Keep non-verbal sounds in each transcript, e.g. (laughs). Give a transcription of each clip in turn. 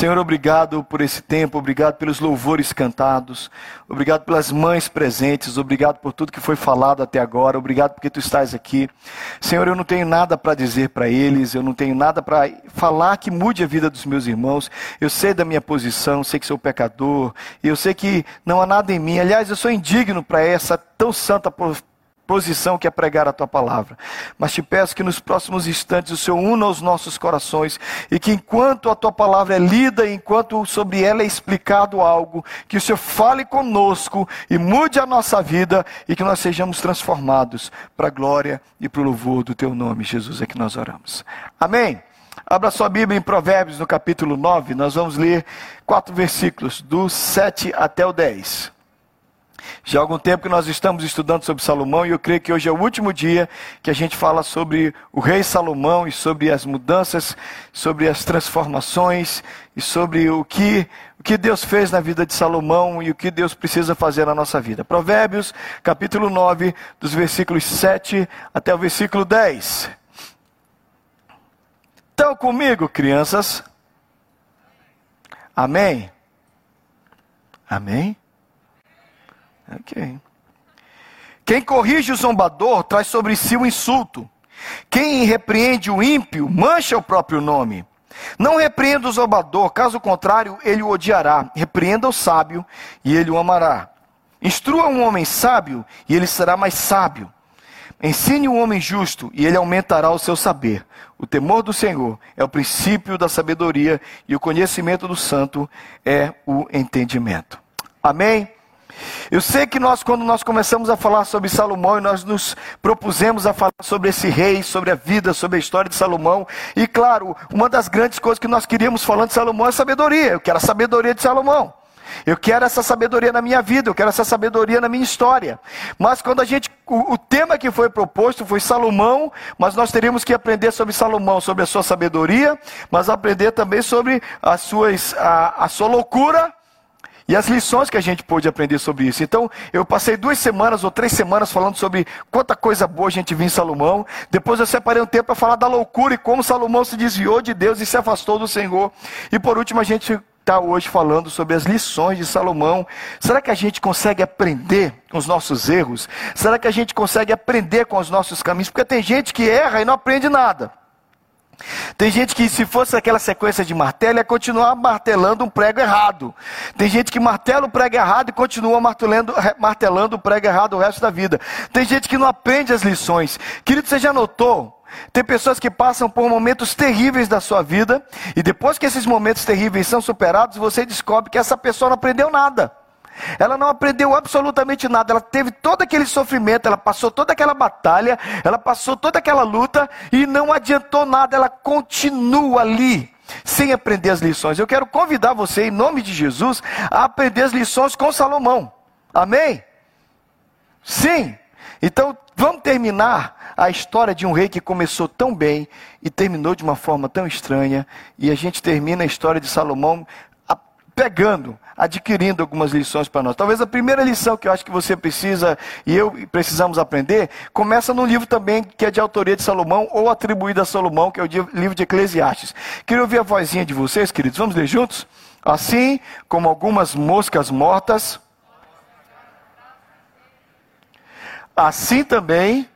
Senhor, obrigado por esse tempo, obrigado pelos louvores cantados, obrigado pelas mães presentes, obrigado por tudo que foi falado até agora, obrigado porque tu estás aqui. Senhor, eu não tenho nada para dizer para eles, eu não tenho nada para falar que mude a vida dos meus irmãos. Eu sei da minha posição, sei que sou pecador, eu sei que não há nada em mim. Aliás, eu sou indigno para essa tão santa posição que é pregar a tua palavra. Mas te peço que nos próximos instantes o Senhor una os nossos corações e que enquanto a tua palavra é lida, enquanto sobre ela é explicado algo, que o Senhor fale conosco e mude a nossa vida e que nós sejamos transformados para a glória e para o louvor do teu nome, Jesus, é que nós oramos. Amém. Abra sua Bíblia em Provérbios, no capítulo 9, nós vamos ler quatro versículos, do 7 até o 10. Já há algum tempo que nós estamos estudando sobre Salomão e eu creio que hoje é o último dia que a gente fala sobre o rei Salomão e sobre as mudanças, sobre as transformações e sobre o que, o que Deus fez na vida de Salomão e o que Deus precisa fazer na nossa vida. Provérbios, capítulo 9, dos versículos 7 até o versículo 10. Estão comigo, crianças? Amém? Amém? Ok. Quem corrige o zombador traz sobre si o insulto. Quem repreende o ímpio mancha o próprio nome. Não repreenda o zombador, caso contrário, ele o odiará. Repreenda o sábio e ele o amará. Instrua um homem sábio e ele será mais sábio. Ensine um homem justo e ele aumentará o seu saber. O temor do Senhor é o princípio da sabedoria e o conhecimento do santo é o entendimento. Amém? Eu sei que nós, quando nós começamos a falar sobre Salomão e nós nos propusemos a falar sobre esse rei, sobre a vida, sobre a história de Salomão, e claro, uma das grandes coisas que nós queríamos falando de Salomão é sabedoria. Eu quero a sabedoria de Salomão. Eu quero essa sabedoria na minha vida, eu quero essa sabedoria na minha história. Mas quando a gente, o, o, tema que foi proposto foi Salomão, mas nós teríamos que aprender sobre Salomão, sobre a sua sabedoria, mas aprender também sobre as suas, a, a sua loucura e as lições que a gente pôde aprender sobre isso. Então, eu passei duas semanas ou três semanas falando sobre quanta coisa boa a gente viu em Salomão. Depois eu separei um tempo para falar da loucura e como Salomão se desviou de Deus e se afastou do Senhor. E por último, a gente está hoje falando sobre as lições de Salomão. Será que a gente consegue aprender com os nossos erros? Será que a gente consegue aprender com os nossos caminhos? Porque tem gente que erra e não aprende nada. Tem gente que, se fosse aquela sequência de martelo, ia continuar martelando um prego errado. Tem gente que martela o prego errado e continua martelando, martelando o prego errado o resto da vida. Tem gente que não aprende as lições. Querido, você já notou? Tem pessoas que passam por momentos terríveis da sua vida, e depois que esses momentos terríveis são superados, você descobre que essa pessoa não aprendeu nada. Ela não aprendeu absolutamente nada. Ela teve todo aquele sofrimento, ela passou toda aquela batalha, ela passou toda aquela luta e não adiantou nada. Ela continua ali sem aprender as lições. Eu quero convidar você, em nome de Jesus, a aprender as lições com Salomão. Amém? Sim. Então, vamos terminar a história de um rei que começou tão bem e terminou de uma forma tão estranha. E a gente termina a história de Salomão pegando, adquirindo algumas lições para nós. Talvez a primeira lição que eu acho que você precisa e eu precisamos aprender, começa num livro também que é de autoria de Salomão ou atribuído a Salomão, que é o livro de Eclesiastes. Queria ouvir a vozinha de vocês, queridos. Vamos ler juntos? Assim como algumas moscas mortas, assim também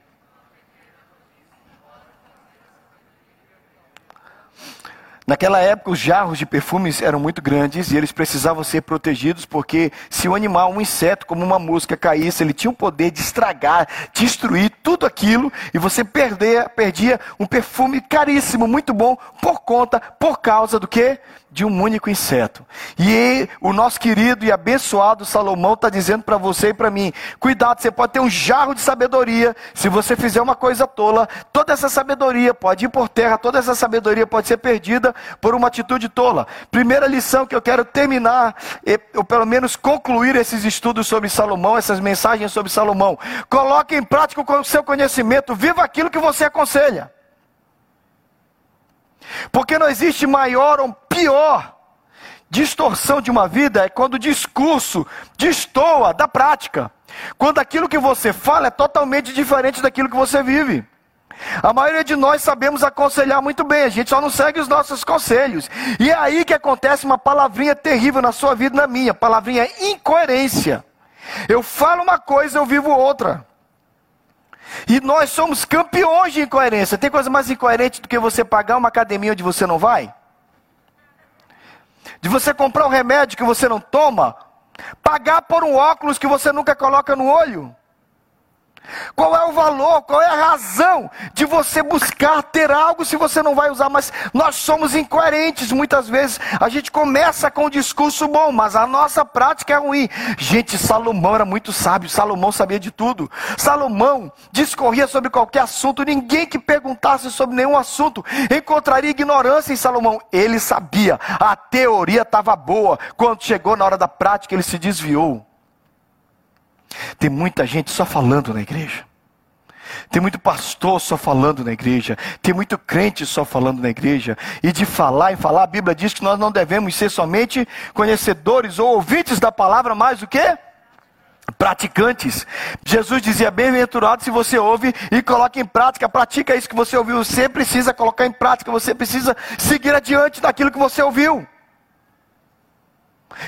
Naquela época, os jarros de perfumes eram muito grandes e eles precisavam ser protegidos, porque se um animal, um inseto, como uma mosca, caísse, ele tinha o poder de estragar, destruir tudo aquilo, e você perder, perdia um perfume caríssimo, muito bom, por conta, por causa do que? de um único inseto. E o nosso querido e abençoado Salomão está dizendo para você e para mim: cuidado, você pode ter um jarro de sabedoria. Se você fizer uma coisa tola, toda essa sabedoria pode ir por terra, toda essa sabedoria pode ser perdida por uma atitude tola. Primeira lição que eu quero terminar, ou pelo menos concluir esses estudos sobre Salomão, essas mensagens sobre Salomão. Coloque em prática o seu conhecimento, viva aquilo que você aconselha. Porque não existe maior ou pior distorção de uma vida é quando o discurso destoa da prática. Quando aquilo que você fala é totalmente diferente daquilo que você vive. A maioria de nós sabemos aconselhar muito bem, a gente só não segue os nossos conselhos. E é aí que acontece uma palavrinha terrível na sua vida e na minha, palavrinha incoerência. Eu falo uma coisa, eu vivo outra. E nós somos campeões de incoerência. Tem coisa mais incoerente do que você pagar uma academia onde você não vai? De você comprar um remédio que você não toma? Pagar por um óculos que você nunca coloca no olho? Qual é o valor, qual é a razão de você buscar ter algo se você não vai usar? Mas nós somos incoerentes muitas vezes. A gente começa com um discurso bom, mas a nossa prática é ruim. Gente, Salomão era muito sábio, Salomão sabia de tudo. Salomão discorria sobre qualquer assunto, ninguém que perguntasse sobre nenhum assunto encontraria ignorância em Salomão. Ele sabia, a teoria estava boa. Quando chegou na hora da prática, ele se desviou. Tem muita gente só falando na igreja. Tem muito pastor só falando na igreja. Tem muito crente só falando na igreja. E de falar e falar, a Bíblia diz que nós não devemos ser somente conhecedores ou ouvintes da palavra, mas o quê? Praticantes. Jesus dizia: Bem-aventurado se você ouve e coloca em prática. Pratica isso que você ouviu. Você precisa colocar em prática. Você precisa seguir adiante daquilo que você ouviu.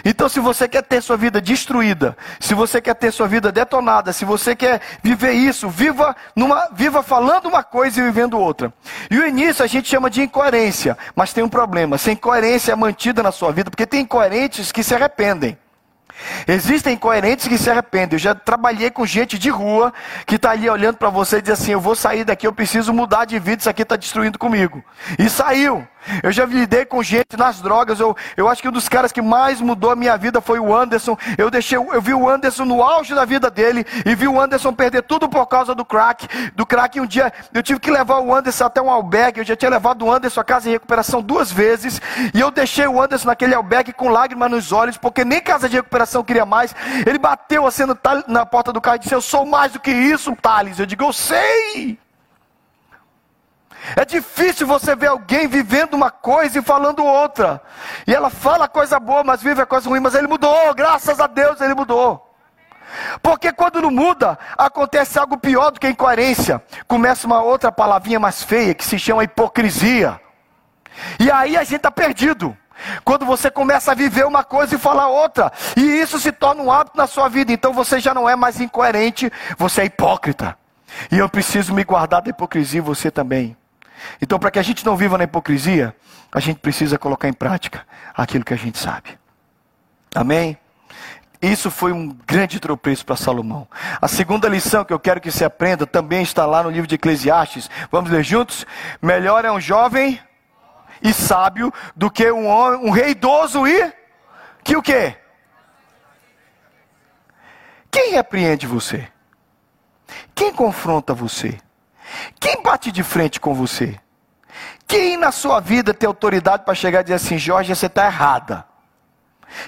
Então, se você quer ter sua vida destruída, se você quer ter sua vida detonada, se você quer viver isso, viva, numa, viva falando uma coisa e vivendo outra. E o início a gente chama de incoerência, mas tem um problema: se a incoerência é mantida na sua vida, porque tem incoerentes que se arrependem. Existem incoerentes que se arrependem. Eu já trabalhei com gente de rua que está ali olhando para você e diz assim: Eu vou sair daqui, eu preciso mudar de vida, isso aqui está destruindo comigo. E saiu. Eu já lidei com gente nas drogas. Eu, eu acho que um dos caras que mais mudou a minha vida foi o Anderson. Eu deixei, eu vi o Anderson no auge da vida dele e vi o Anderson perder tudo por causa do crack. Do crack, um dia eu tive que levar o Anderson até um albergue. Eu já tinha levado o Anderson à casa de recuperação duas vezes e eu deixei o Anderson naquele albergue com lágrimas nos olhos, porque nem casa de recuperação queria mais. Ele bateu assim na porta do carro e disse: Eu sou mais do que isso, Thales. Eu digo: Eu sei. É difícil você ver alguém vivendo uma coisa e falando outra. E ela fala coisa boa, mas vive a coisa ruim. Mas ele mudou, graças a Deus ele mudou. Porque quando não muda, acontece algo pior do que incoerência. Começa uma outra palavrinha mais feia que se chama hipocrisia. E aí a gente está perdido. Quando você começa a viver uma coisa e falar outra, e isso se torna um hábito na sua vida, então você já não é mais incoerente, você é hipócrita. E eu preciso me guardar da hipocrisia, você também. Então, para que a gente não viva na hipocrisia, a gente precisa colocar em prática aquilo que a gente sabe. Amém? Isso foi um grande tropeço para Salomão. A segunda lição que eu quero que você aprenda também está lá no livro de Eclesiastes. Vamos ler juntos? Melhor é um jovem e sábio do que um, homem, um rei idoso e que o quê? Quem repreende você? Quem confronta você? Quem bate de frente com você? Quem na sua vida tem autoridade para chegar e dizer assim, Jorge, você está errada?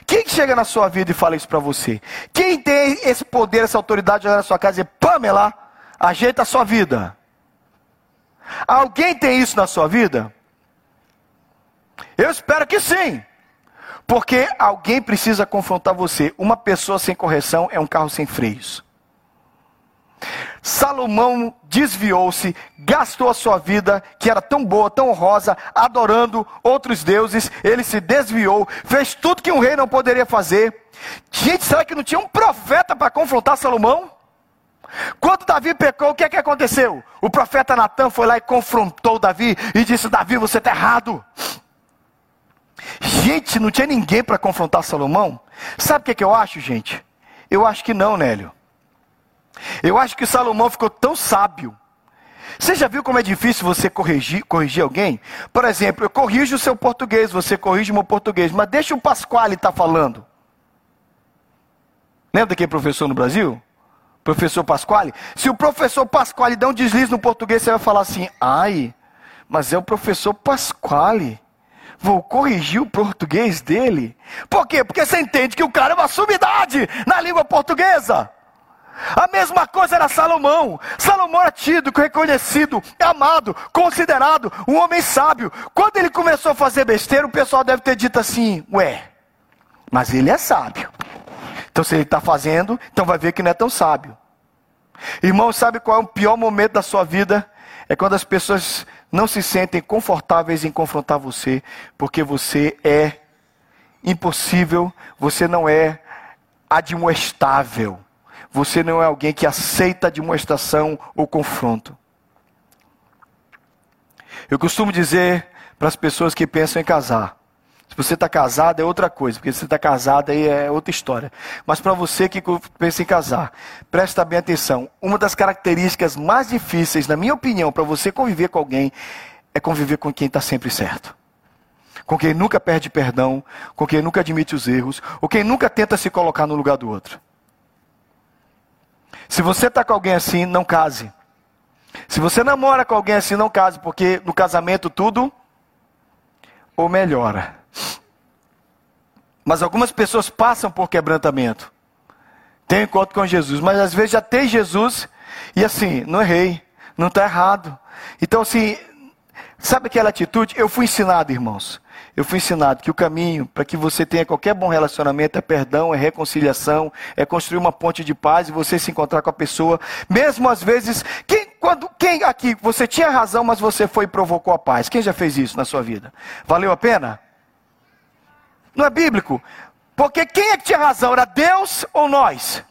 Quem chega na sua vida e fala isso para você? Quem tem esse poder, essa autoridade de olhar na sua casa e dizer, Pamela, ajeita a sua vida? Alguém tem isso na sua vida? Eu espero que sim. Porque alguém precisa confrontar você. Uma pessoa sem correção é um carro sem freios. Salomão desviou-se, gastou a sua vida, que era tão boa, tão honrosa, adorando outros deuses. Ele se desviou, fez tudo que um rei não poderia fazer. Gente, será que não tinha um profeta para confrontar Salomão? Quando Davi pecou, o que é que aconteceu? O profeta Natan foi lá e confrontou Davi e disse: Davi, você está errado. Gente, não tinha ninguém para confrontar Salomão? Sabe o que, é que eu acho, gente? Eu acho que não, Nélio. Eu acho que Salomão ficou tão sábio. Você já viu como é difícil você corrigir, corrigir alguém? Por exemplo, eu corrijo o seu português, você corrige o meu português, mas deixa o Pasquale estar tá falando. Lembra daquele professor no Brasil? Professor Pasquale? Se o professor Pasquale der um deslize no português, você vai falar assim: ai, mas é o professor Pasquale. Vou corrigir o português dele. Por quê? Porque você entende que o cara é uma sumidade na língua portuguesa. A mesma coisa era Salomão. Salomão era tido, reconhecido, amado, considerado um homem sábio. Quando ele começou a fazer besteira, o pessoal deve ter dito assim: Ué, mas ele é sábio. Então, se ele está fazendo, então vai ver que não é tão sábio. Irmão, sabe qual é o pior momento da sua vida? é quando as pessoas não se sentem confortáveis em confrontar você, porque você é impossível, você não é admoestável. Você não é alguém que aceita demonstração ou confronto. Eu costumo dizer para as pessoas que pensam em casar: se você está casado é outra coisa, porque se você está casado aí é outra história. Mas para você que pensa em casar, presta bem atenção. Uma das características mais difíceis, na minha opinião, para você conviver com alguém, é conviver com quem está sempre certo. Com quem nunca perde perdão, com quem nunca admite os erros, ou quem nunca tenta se colocar no lugar do outro. Se você está com alguém assim, não case. Se você namora com alguém assim, não case, porque no casamento tudo ou melhora. Mas algumas pessoas passam por quebrantamento. Tem encontro com Jesus, mas às vezes já tem Jesus e assim, não errei, não está errado. Então, assim, sabe aquela atitude? Eu fui ensinado, irmãos. Eu fui ensinado que o caminho para que você tenha qualquer bom relacionamento é perdão, é reconciliação, é construir uma ponte de paz e você se encontrar com a pessoa. Mesmo às vezes, quem, quando, quem aqui, você tinha razão, mas você foi e provocou a paz? Quem já fez isso na sua vida? Valeu a pena? Não é bíblico? Porque quem é que tinha razão? Era Deus ou nós?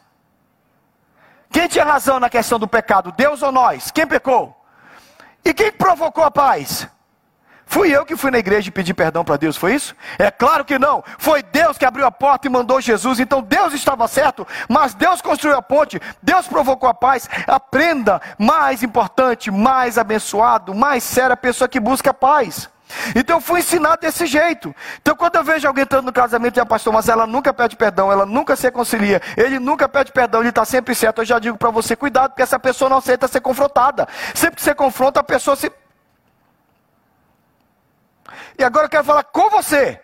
Quem tinha razão na questão do pecado? Deus ou nós? Quem pecou? E quem provocou a paz? Fui eu que fui na igreja e pedi perdão para Deus, foi isso? É claro que não. Foi Deus que abriu a porta e mandou Jesus. Então Deus estava certo, mas Deus construiu a ponte, Deus provocou a paz. Aprenda, mais importante, mais abençoado, mais séria a pessoa que busca a paz. Então eu fui ensinado desse jeito. Então quando eu vejo alguém entrando no casamento e a pastor, mas ela nunca pede perdão, ela nunca se reconcilia, ele nunca pede perdão, ele está sempre certo, eu já digo para você, cuidado, porque essa pessoa não aceita ser confrontada. Sempre que você confronta, a pessoa se e agora eu quero falar com você.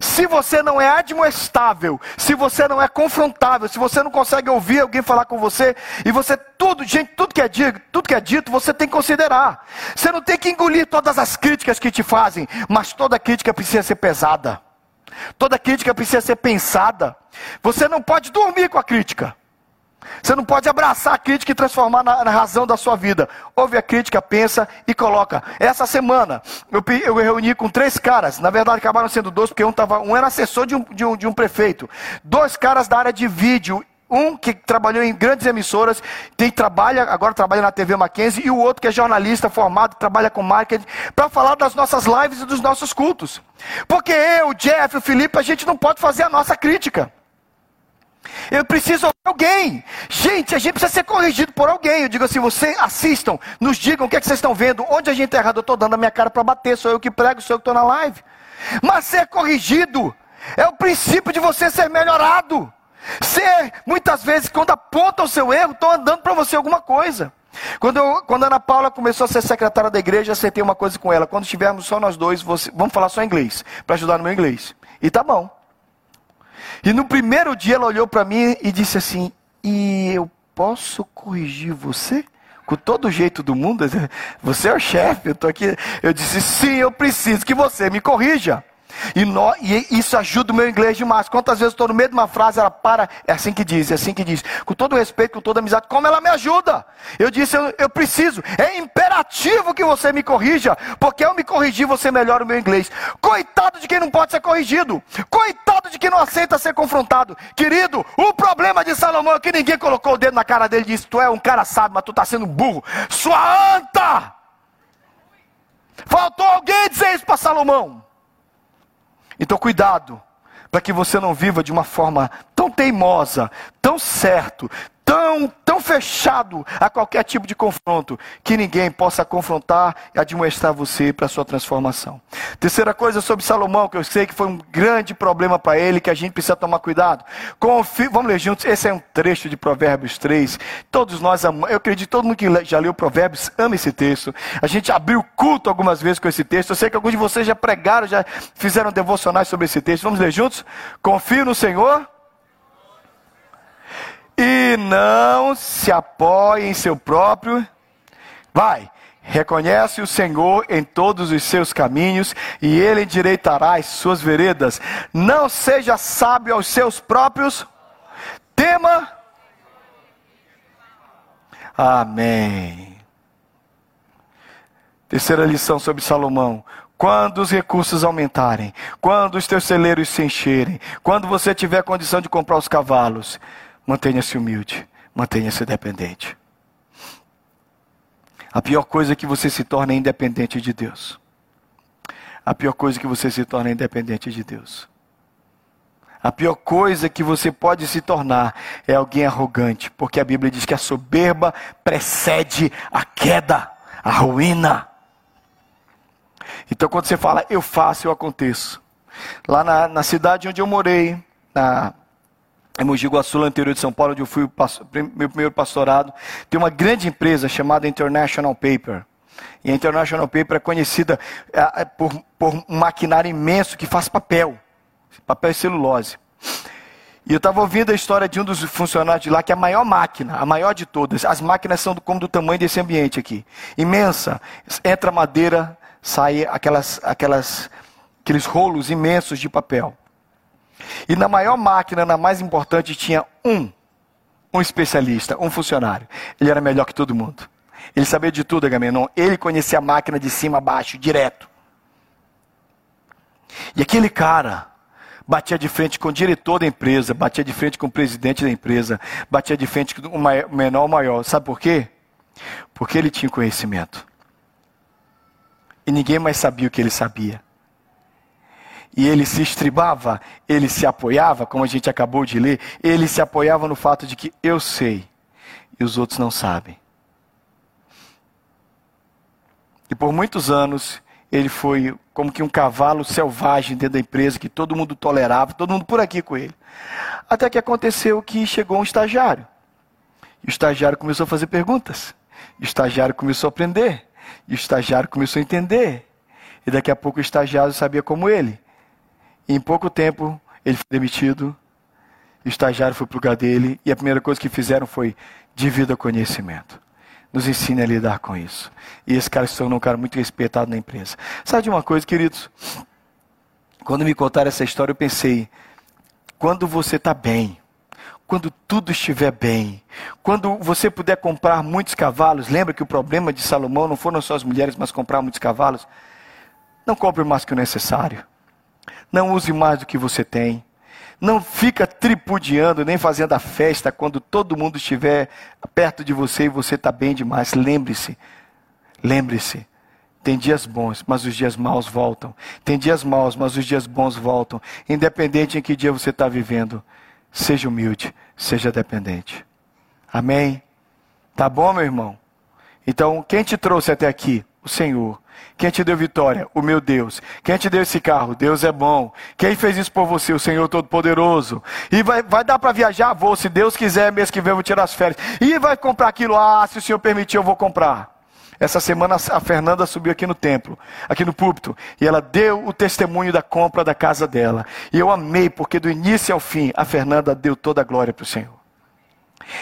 Se você não é admoestável, se você não é confrontável, se você não consegue ouvir alguém falar com você, e você tudo, gente, tudo que é dito, tudo que é dito, você tem que considerar. Você não tem que engolir todas as críticas que te fazem, mas toda crítica precisa ser pesada. Toda crítica precisa ser pensada. Você não pode dormir com a crítica. Você não pode abraçar a crítica e transformar na, na, razão da sua vida. Ouve a crítica, pensa e coloca. Essa semana eu, eu reuni com três caras, na verdade acabaram sendo dois, porque um, tava, um era assessor de um, de, um, de um prefeito, dois caras da área de vídeo um que trabalhou em grandes emissoras, tem trabalha, agora trabalha na TV Mackenzie, e o outro que é jornalista formado, trabalha com marketing, para falar das nossas lives e dos nossos cultos. Porque eu, o Jeff, o Felipe, a gente não pode fazer a nossa crítica. Eu preciso ouvir alguém. Gente, a gente precisa ser corrigido por alguém. Eu digo assim: vocês assistam, nos digam o que, é que vocês estão vendo, onde a gente está errado. Eu estou dando a minha cara para bater, sou eu que prego, sou eu que estou na live. Mas ser corrigido é o princípio de você ser melhorado. Ser, muitas vezes, quando apontam o seu erro, estão andando para você alguma coisa. Quando, eu, quando a Ana Paula começou a ser secretária da igreja, acertei uma coisa com ela. Quando estivermos só nós dois, você, vamos falar só inglês, para ajudar no meu inglês. E tá bom. E no primeiro dia ela olhou para mim e disse assim: E eu posso corrigir você? Com todo o jeito do mundo, você é o chefe, eu estou aqui. Eu disse: Sim, eu preciso que você me corrija. E, no, e, isso ajuda o meu inglês demais. Quantas vezes estou no meio de uma frase, ela para, é assim que diz, é assim que diz. Com todo respeito, com toda amizade, como ela me ajuda. Eu disse, eu, eu preciso, é imperativo que você me corrija, porque eu me corrigir, você melhora o meu inglês. Coitado de quem não pode ser corrigido. Coitado de quem não aceita ser confrontado. Querido, o problema de Salomão é que ninguém colocou o dedo na cara dele e disse, tu é um cara sábio, mas tu está sendo burro. Sua anta! Faltou alguém dizer isso para Salomão. Então, cuidado, para que você não viva de uma forma tão teimosa, tão certo, tão, tão fechado a qualquer tipo de confronto, que ninguém possa confrontar e admoestar você para a sua transformação. Terceira coisa sobre Salomão, que eu sei que foi um grande problema para ele, que a gente precisa tomar cuidado. Confio, vamos ler juntos, esse é um trecho de Provérbios 3. Todos nós amamos, eu acredito todo mundo que já leu Provérbios ama esse texto. A gente abriu culto algumas vezes com esse texto. Eu sei que alguns de vocês já pregaram, já fizeram devocionais sobre esse texto. Vamos ler juntos? Confio no Senhor e não se apoie em seu próprio. Vai, reconhece o Senhor em todos os seus caminhos e ele endireitará as suas veredas. Não seja sábio aos seus próprios. Tema. Amém. Terceira lição sobre Salomão. Quando os recursos aumentarem, quando os teus celeiros se encherem, quando você tiver condição de comprar os cavalos, mantenha-se humilde, mantenha-se dependente. A pior coisa é que você se torna independente de Deus. A pior coisa é que você se torna independente de Deus. A pior coisa que você pode se tornar é alguém arrogante, porque a Bíblia diz que a soberba precede a queda, a ruína. Então, quando você fala eu faço, eu aconteço. Lá na, na cidade onde eu morei, na em Mogi Guaçu, interior de São Paulo, onde eu fui o meu primeiro pastorado, tem uma grande empresa chamada International Paper. E a International Paper é conhecida é, é, por, por um maquinário imenso que faz papel, papel e celulose. E eu estava ouvindo a história de um dos funcionários de lá, que é a maior máquina, a maior de todas. As máquinas são como do tamanho desse ambiente aqui. Imensa. Entra madeira, sai aquelas, aquelas, aqueles rolos imensos de papel. E na maior máquina, na mais importante, tinha um, um especialista, um funcionário. Ele era melhor que todo mundo. Ele sabia de tudo, Agamenon. Ele conhecia a máquina de cima a baixo, direto. E aquele cara batia de frente com o diretor da empresa, batia de frente com o presidente da empresa, batia de frente com o menor ou maior. Sabe por quê? Porque ele tinha conhecimento. E ninguém mais sabia o que ele sabia e ele se estribava, ele se apoiava, como a gente acabou de ler, ele se apoiava no fato de que eu sei e os outros não sabem. E por muitos anos ele foi como que um cavalo selvagem dentro da empresa que todo mundo tolerava, todo mundo por aqui com ele. Até que aconteceu que chegou um estagiário. E o estagiário começou a fazer perguntas. E o estagiário começou a aprender. E o estagiário começou a entender. E daqui a pouco o estagiário sabia como ele. E em pouco tempo, ele foi demitido, o estagiário foi para o lugar dele, e a primeira coisa que fizeram foi divida conhecimento. Nos ensine a lidar com isso. E esse cara se tornou um cara muito respeitado na empresa. Sabe de uma coisa, queridos? Quando me contaram essa história, eu pensei: quando você está bem, quando tudo estiver bem, quando você puder comprar muitos cavalos, lembra que o problema de Salomão não foram só as mulheres, mas comprar muitos cavalos? Não compre mais que o necessário. Não use mais do que você tem. Não fica tripudiando nem fazendo a festa quando todo mundo estiver perto de você e você está bem demais. Lembre-se, lembre-se. Tem dias bons, mas os dias maus voltam. Tem dias maus, mas os dias bons voltam. Independente em que dia você está vivendo, seja humilde, seja dependente. Amém? Tá bom, meu irmão? Então, quem te trouxe até aqui? O Senhor. Quem te deu vitória? O meu Deus. Quem te deu esse carro? Deus é bom. Quem fez isso por você? O Senhor Todo-Poderoso. E vai, vai dar para viajar? Vou. Se Deus quiser, mês que vem eu vou tirar as férias. E vai comprar aquilo? Ah, se o Senhor permitir, eu vou comprar. Essa semana a Fernanda subiu aqui no templo, aqui no púlpito, e ela deu o testemunho da compra da casa dela. E eu amei, porque do início ao fim, a Fernanda deu toda a glória para o Senhor.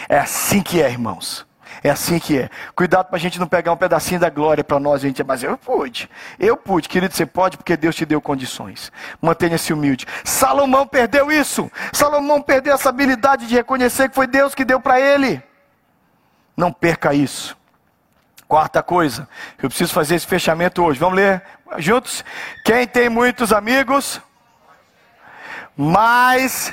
É assim que é, irmãos. É assim que é. Cuidado para a gente não pegar um pedacinho da glória para nós, gente, mas eu pude. Eu pude, querido, você pode porque Deus te deu condições. Mantenha-se humilde. Salomão perdeu isso. Salomão perdeu essa habilidade de reconhecer que foi Deus que deu para ele. Não perca isso. Quarta coisa, eu preciso fazer esse fechamento hoje. Vamos ler juntos? Quem tem muitos amigos, mais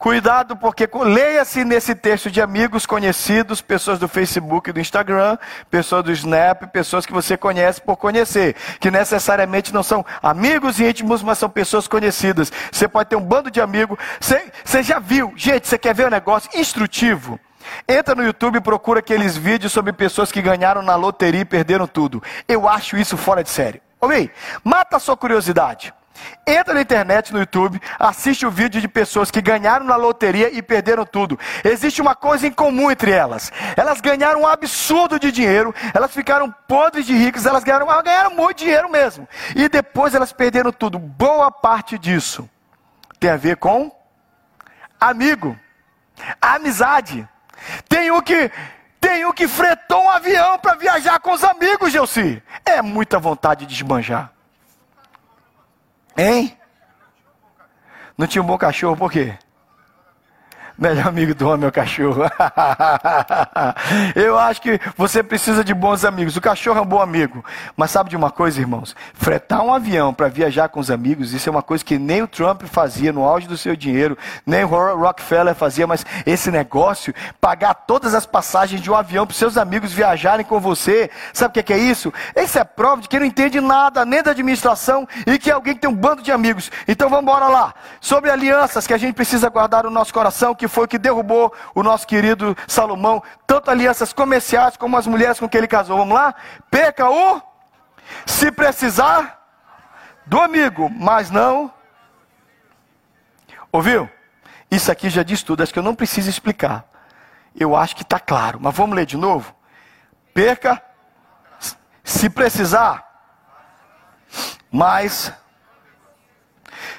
Cuidado, porque leia-se nesse texto de amigos conhecidos, pessoas do Facebook e do Instagram, pessoas do Snap, pessoas que você conhece por conhecer, que necessariamente não são amigos íntimos, mas são pessoas conhecidas. Você pode ter um bando de amigos. Você, você já viu? Gente, você quer ver um negócio instrutivo? Entra no YouTube e procura aqueles vídeos sobre pessoas que ganharam na loteria e perderam tudo. Eu acho isso fora de série. Ouvi? Mata a sua curiosidade. Entra na internet, no YouTube, assiste o vídeo de pessoas que ganharam na loteria e perderam tudo. Existe uma coisa em comum entre elas. Elas ganharam um absurdo de dinheiro, elas ficaram podres de ricas, elas ganharam, ganharam muito dinheiro mesmo. E depois elas perderam tudo. Boa parte disso tem a ver com amigo, amizade. Tem o que tem o que fretou um avião para viajar com os amigos, Gelsi. É muita vontade de esbanjar. Hein? Não tinha um bom cachorro, por quê? Melhor amigo do homem é o cachorro. (laughs) Eu acho que você precisa de bons amigos. O cachorro é um bom amigo. Mas sabe de uma coisa, irmãos? Fretar um avião para viajar com os amigos, isso é uma coisa que nem o Trump fazia no auge do seu dinheiro, nem o Rockefeller fazia, mas esse negócio, pagar todas as passagens de um avião para seus amigos viajarem com você, sabe o que é isso? Isso é prova de que não entende nada, nem da administração, e que é alguém que tem um bando de amigos. Então vamos embora lá. Sobre alianças que a gente precisa guardar no nosso coração, que foi que derrubou o nosso querido Salomão, tanto alianças comerciais como as mulheres com que ele casou. Vamos lá? Peca o, se precisar, do amigo, mas não. Ouviu? Isso aqui já diz tudo, acho que eu não preciso explicar. Eu acho que está claro, mas vamos ler de novo? Perca, se precisar, mas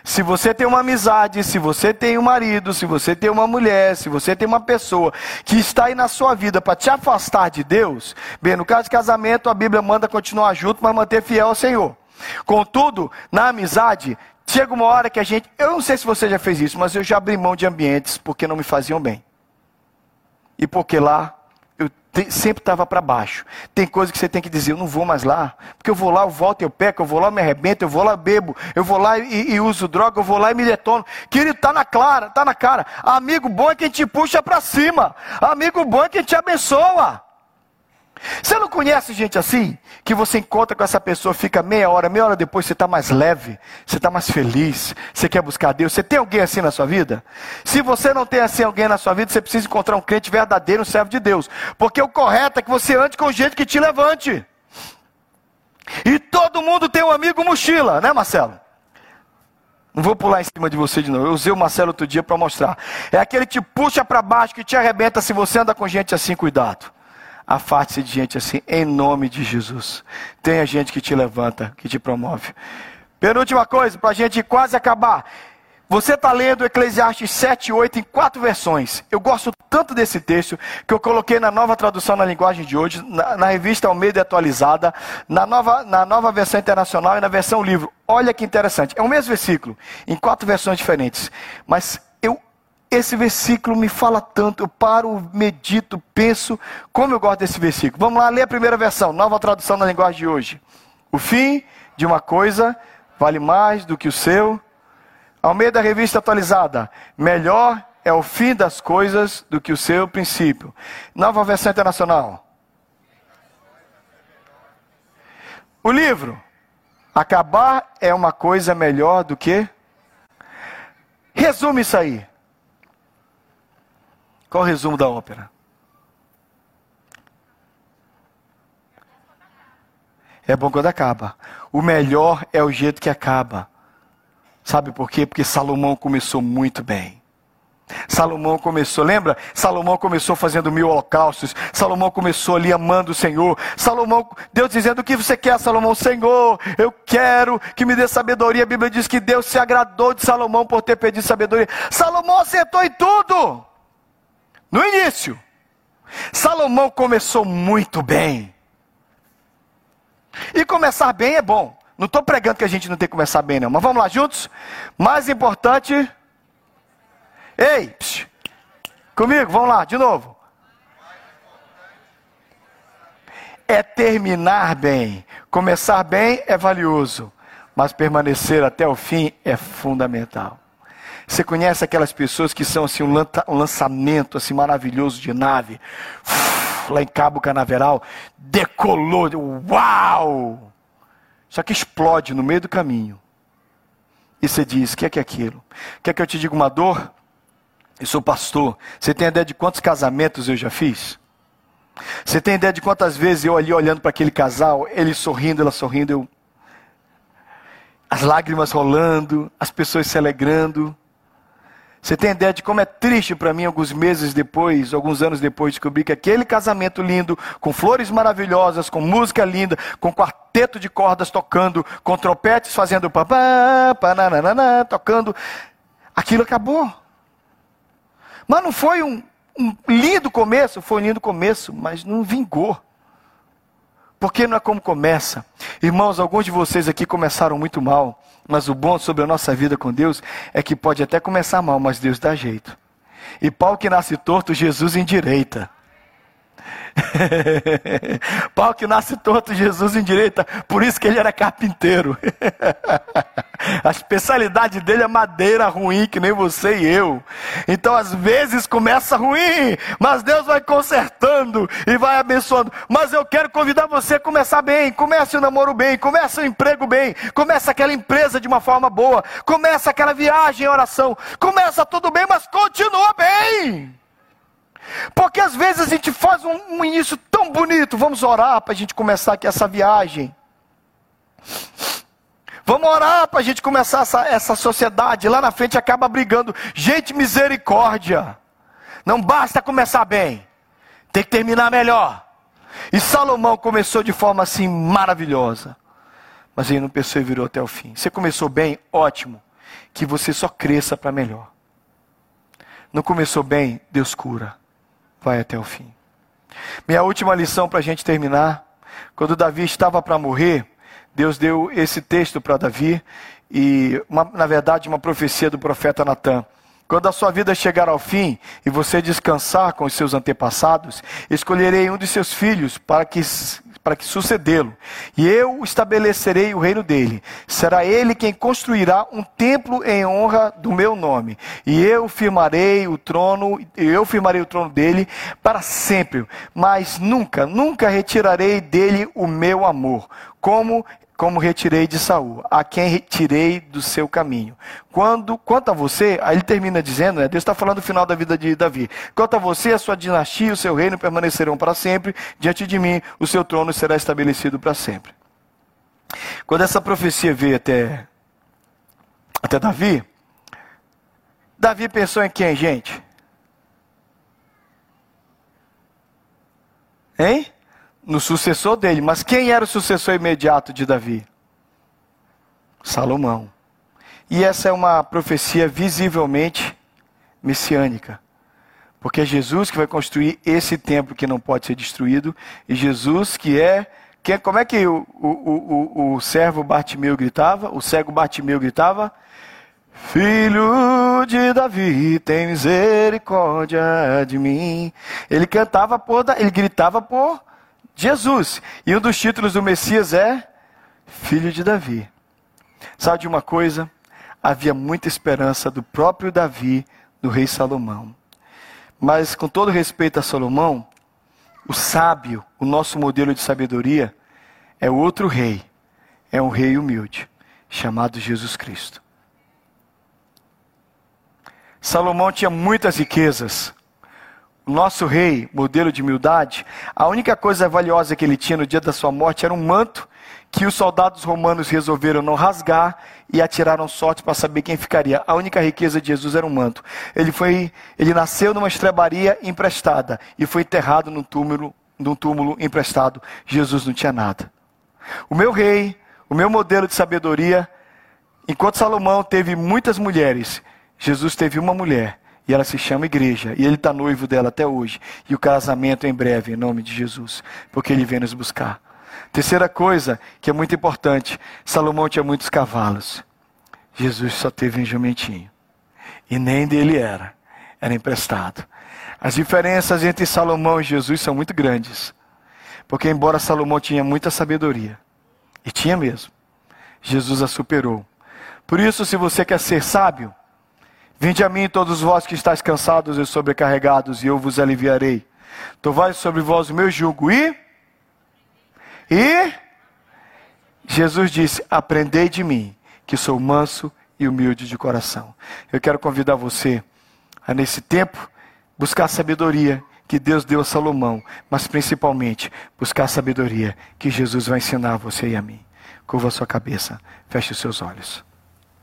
se você tem uma amizade, se você tem um marido, se você tem uma mulher, se você tem uma pessoa que está aí na sua vida para te afastar de Deus, bem, no caso de casamento, a Bíblia manda continuar junto, mas manter fiel ao Senhor. Contudo, na amizade, chega uma hora que a gente, eu não sei se você já fez isso, mas eu já abri mão de ambientes porque não me faziam bem. E porque lá sempre estava para baixo. Tem coisa que você tem que dizer, eu não vou mais lá, porque eu vou lá, eu volto, eu peco, eu vou lá, eu me arrebento, eu vou lá, eu bebo, eu vou lá e, e uso droga, eu vou lá e me detono. Querido, tá na clara, tá na cara. Amigo bom é quem te puxa para cima. Amigo bom é quem te abençoa. Você não conhece gente assim? Que você encontra com essa pessoa, fica meia hora, meia hora depois você está mais leve, você está mais feliz, você quer buscar Deus. Você tem alguém assim na sua vida? Se você não tem assim alguém na sua vida, você precisa encontrar um crente verdadeiro, um servo de Deus. Porque o correto é que você ande com gente que te levante. E todo mundo tem um amigo mochila, né, Marcelo? Não vou pular em cima de você de novo. Eu usei o Marcelo outro dia para mostrar. É aquele que te puxa para baixo, que te arrebenta se você anda com gente assim, cuidado. Afaste-se gente assim, em nome de Jesus. Tenha gente que te levanta, que te promove. Penúltima coisa, para a gente quase acabar. Você está lendo Eclesiastes 7 e 8 em quatro versões. Eu gosto tanto desse texto que eu coloquei na nova tradução na linguagem de hoje, na, na revista Almeida atualizada, na nova, na nova versão internacional e na versão livro. Olha que interessante. É o mesmo versículo, em quatro versões diferentes. Mas esse versículo me fala tanto, eu paro, medito, penso, como eu gosto desse versículo. Vamos lá, ler a primeira versão, nova tradução na linguagem de hoje. O fim de uma coisa vale mais do que o seu. Ao meio da revista atualizada, melhor é o fim das coisas do que o seu princípio. Nova versão internacional. O livro, acabar é uma coisa melhor do que. Resume isso aí. Qual o resumo da ópera? É bom quando acaba. O melhor é o jeito que acaba. Sabe por quê? Porque Salomão começou muito bem. Salomão começou, lembra? Salomão começou fazendo mil holocaustos. Salomão começou ali amando o Senhor. Salomão, Deus dizendo: O que você quer, Salomão? Senhor, eu quero que me dê sabedoria. A Bíblia diz que Deus se agradou de Salomão por ter pedido sabedoria. Salomão acertou em tudo. No início, Salomão começou muito bem. E começar bem é bom. Não estou pregando que a gente não tem que começar bem, não. Mas vamos lá juntos? Mais importante. Ei, comigo, vamos lá, de novo. É terminar bem. Começar bem é valioso, mas permanecer até o fim é fundamental. Você conhece aquelas pessoas que são assim um lançamento assim maravilhoso de nave, lá em Cabo Canaveral, decolou, uau! Só que explode no meio do caminho. E você diz: o que é que é aquilo? Quer que eu te diga uma dor? Eu sou pastor. Você tem ideia de quantos casamentos eu já fiz? Você tem ideia de quantas vezes eu ali olhando para aquele casal, ele sorrindo, ela sorrindo, eu... as lágrimas rolando, as pessoas se alegrando. Você tem ideia de como é triste para mim, alguns meses depois, alguns anos depois, descobrir que aquele casamento lindo, com flores maravilhosas, com música linda, com quarteto de cordas tocando, com trompetes fazendo papá, pananana, tocando, aquilo acabou. Mas não foi um, um lindo começo, foi um lindo começo, mas não vingou. Porque não é como começa. Irmãos, alguns de vocês aqui começaram muito mal, mas o bom sobre a nossa vida com Deus é que pode até começar mal, mas Deus dá jeito. E pau que nasce torto, Jesus endireita. (laughs) Pau que nasce torto, Jesus endireita. Por isso que ele era carpinteiro. (laughs) A especialidade dele é madeira ruim, que nem você e eu. Então, às vezes começa ruim, mas Deus vai consertando e vai abençoando. Mas eu quero convidar você a começar bem. Comece o namoro bem, comece o emprego bem, comece aquela empresa de uma forma boa, comece aquela viagem em oração. Começa tudo bem, mas continua bem. Porque às vezes a gente faz um, um início tão bonito, vamos orar para a gente começar aqui essa viagem. Vamos orar para a gente começar essa, essa sociedade. Lá na frente acaba brigando. Gente, misericórdia. Não basta começar bem, tem que terminar melhor. E Salomão começou de forma assim maravilhosa, mas ele não perseverou até o fim. Você começou bem, ótimo, que você só cresça para melhor. Não começou bem, Deus cura vai até o fim. Minha última lição para a gente terminar. Quando Davi estava para morrer, Deus deu esse texto para Davi, e uma, na verdade uma profecia do profeta Natan. Quando a sua vida chegar ao fim e você descansar com os seus antepassados, escolherei um de seus filhos para que para que sucedê-lo. E eu estabelecerei o reino dele. Será ele quem construirá um templo em honra do meu nome. E eu firmarei o trono, eu firmarei o trono dele para sempre. Mas nunca, nunca retirarei dele o meu amor. Como como retirei de Saul, a quem retirei do seu caminho. Quando, quanto a você, aí ele termina dizendo, né, Deus está falando do final da vida de Davi. Quanto a você, a sua dinastia e o seu reino permanecerão para sempre diante de mim, o seu trono será estabelecido para sempre. Quando essa profecia veio até, até Davi, Davi pensou em quem, gente? Hein? No sucessor dele. Mas quem era o sucessor imediato de Davi? Salomão. E essa é uma profecia visivelmente messiânica. Porque é Jesus que vai construir esse templo que não pode ser destruído. E Jesus que é. Que, como é que o, o, o, o servo Bartimeu gritava? O cego Bartimeu gritava? Filho de Davi, tem misericórdia de mim. Ele cantava por, ele gritava por Jesus. E um dos títulos do Messias é Filho de Davi. Sabe de uma coisa? Havia muita esperança do próprio Davi, do rei Salomão. Mas, com todo respeito a Salomão, o sábio, o nosso modelo de sabedoria, é outro rei. É um rei humilde, chamado Jesus Cristo. Salomão tinha muitas riquezas, nosso rei, modelo de humildade, a única coisa valiosa que ele tinha no dia da sua morte era um manto que os soldados romanos resolveram não rasgar e atiraram sorte para saber quem ficaria. A única riqueza de Jesus era um manto. Ele foi, ele nasceu numa estrebaria emprestada e foi enterrado num túmulo, num túmulo emprestado. Jesus não tinha nada. O meu rei, o meu modelo de sabedoria, enquanto Salomão teve muitas mulheres, Jesus teve uma mulher e ela se chama igreja. E ele está noivo dela até hoje. E o casamento em breve, em nome de Jesus. Porque ele vem nos buscar. Terceira coisa que é muito importante: Salomão tinha muitos cavalos. Jesus só teve um jumentinho. E nem dele era. Era emprestado. As diferenças entre Salomão e Jesus são muito grandes. Porque, embora Salomão tinha muita sabedoria, e tinha mesmo, Jesus a superou. Por isso, se você quer ser sábio, Vinde a mim todos vós que estáis cansados e sobrecarregados, e eu vos aliviarei. Tomai sobre vós o meu jugo e e Jesus disse: "Aprendei de mim, que sou manso e humilde de coração". Eu quero convidar você a nesse tempo buscar sabedoria que Deus deu a Salomão, mas principalmente buscar sabedoria que Jesus vai ensinar a você e a mim. Curva a sua cabeça, feche os seus olhos.